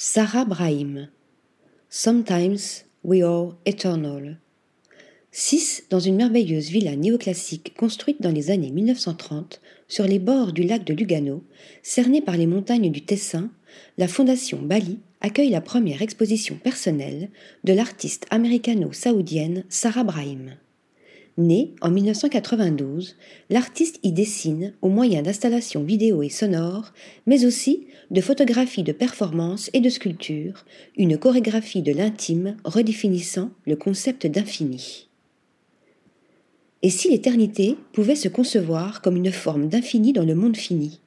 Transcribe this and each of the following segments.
Sarah Brahim. Sometimes we are eternal. Six dans une merveilleuse villa néoclassique construite dans les années 1930 sur les bords du lac de Lugano, cernée par les montagnes du Tessin, la Fondation Bali accueille la première exposition personnelle de l'artiste américano-saoudienne Sarah Brahim. Née en 1992, l'artiste y dessine au moyen d'installations vidéo et sonores, mais aussi de photographies de performance et de sculpture, une chorégraphie de l'intime redéfinissant le concept d'infini. Et si l'éternité pouvait se concevoir comme une forme d'infini dans le monde fini,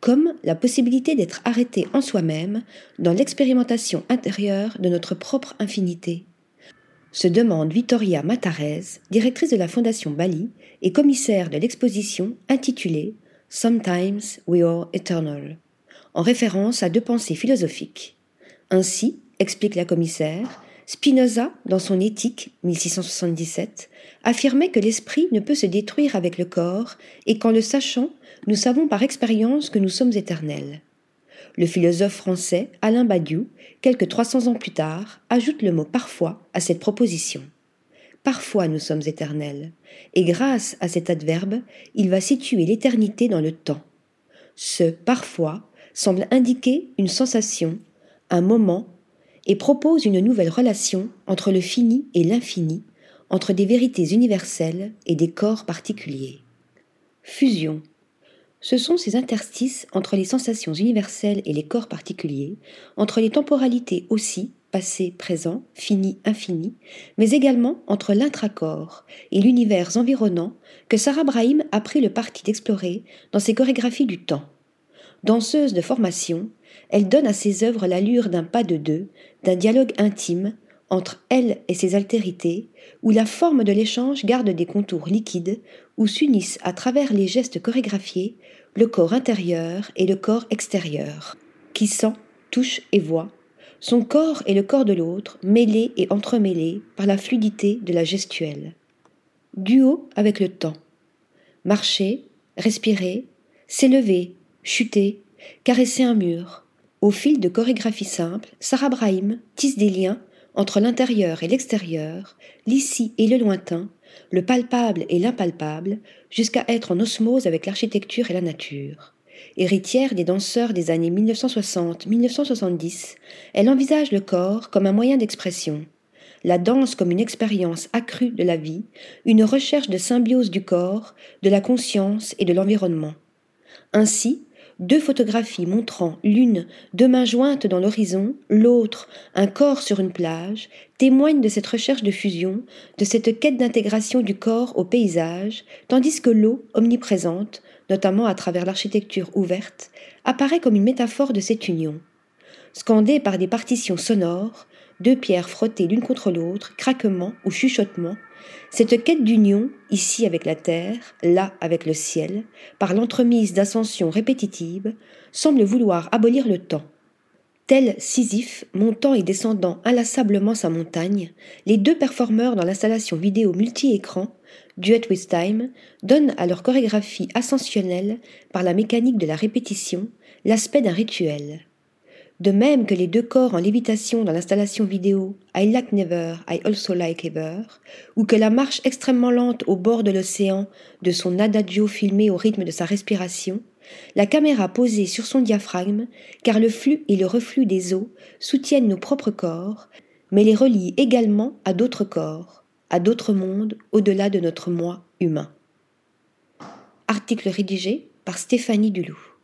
comme la possibilité d'être arrêté en soi-même dans l'expérimentation intérieure de notre propre infinité? Se demande Vittoria Matarez, directrice de la Fondation Bali et commissaire de l'exposition intitulée Sometimes We Are Eternal, en référence à deux pensées philosophiques. Ainsi, explique la commissaire, Spinoza, dans son Éthique 1677, affirmait que l'esprit ne peut se détruire avec le corps et qu'en le sachant, nous savons par expérience que nous sommes éternels. Le philosophe français Alain Badiou, quelques 300 ans plus tard, ajoute le mot parfois à cette proposition. Parfois nous sommes éternels, et grâce à cet adverbe, il va situer l'éternité dans le temps. Ce parfois semble indiquer une sensation, un moment, et propose une nouvelle relation entre le fini et l'infini, entre des vérités universelles et des corps particuliers. Fusion, ce sont ces interstices entre les sensations universelles et les corps particuliers, entre les temporalités aussi, passé, présent, fini, infini, mais également entre l'intracorps et l'univers environnant que Sarah Brahim a pris le parti d'explorer dans ses chorégraphies du temps. Danseuse de formation, elle donne à ses œuvres l'allure d'un pas de deux, d'un dialogue intime entre elle et ses altérités, où la forme de l'échange garde des contours liquides, où s'unissent à travers les gestes chorégraphiés le corps intérieur et le corps extérieur, qui sent, touche et voit, son corps et le corps de l'autre, mêlés et entremêlés par la fluidité de la gestuelle. Duo avec le temps. Marcher, respirer, s'élever, chuter, caresser un mur. Au fil de chorégraphies simples, Sarah Brahim tisse des liens entre l'intérieur et l'extérieur, l'ici et le lointain, le palpable et l'impalpable, jusqu'à être en osmose avec l'architecture et la nature. Héritière des danseurs des années 1960-1970, elle envisage le corps comme un moyen d'expression, la danse comme une expérience accrue de la vie, une recherche de symbiose du corps, de la conscience et de l'environnement. Ainsi, deux photographies montrant l'une deux mains jointes dans l'horizon, l'autre un corps sur une plage, témoignent de cette recherche de fusion, de cette quête d'intégration du corps au paysage, tandis que l'eau, omniprésente, notamment à travers l'architecture ouverte, apparaît comme une métaphore de cette union. Scandée par des partitions sonores, deux pierres frottées l'une contre l'autre, craquement ou chuchotement, cette quête d'union, ici avec la terre, là avec le ciel, par l'entremise d'ascensions répétitives, semble vouloir abolir le temps. Tel Sisyphe, montant et descendant inlassablement sa montagne, les deux performeurs dans l'installation vidéo multi-écran, Duet with Time, donnent à leur chorégraphie ascensionnelle, par la mécanique de la répétition, l'aspect d'un rituel. De même que les deux corps en lévitation dans l'installation vidéo I Like Never, I Also Like Ever, ou que la marche extrêmement lente au bord de l'océan de son adagio filmé au rythme de sa respiration, la caméra posée sur son diaphragme, car le flux et le reflux des eaux soutiennent nos propres corps, mais les relient également à d'autres corps, à d'autres mondes au-delà de notre moi humain. Article rédigé par Stéphanie Dulou.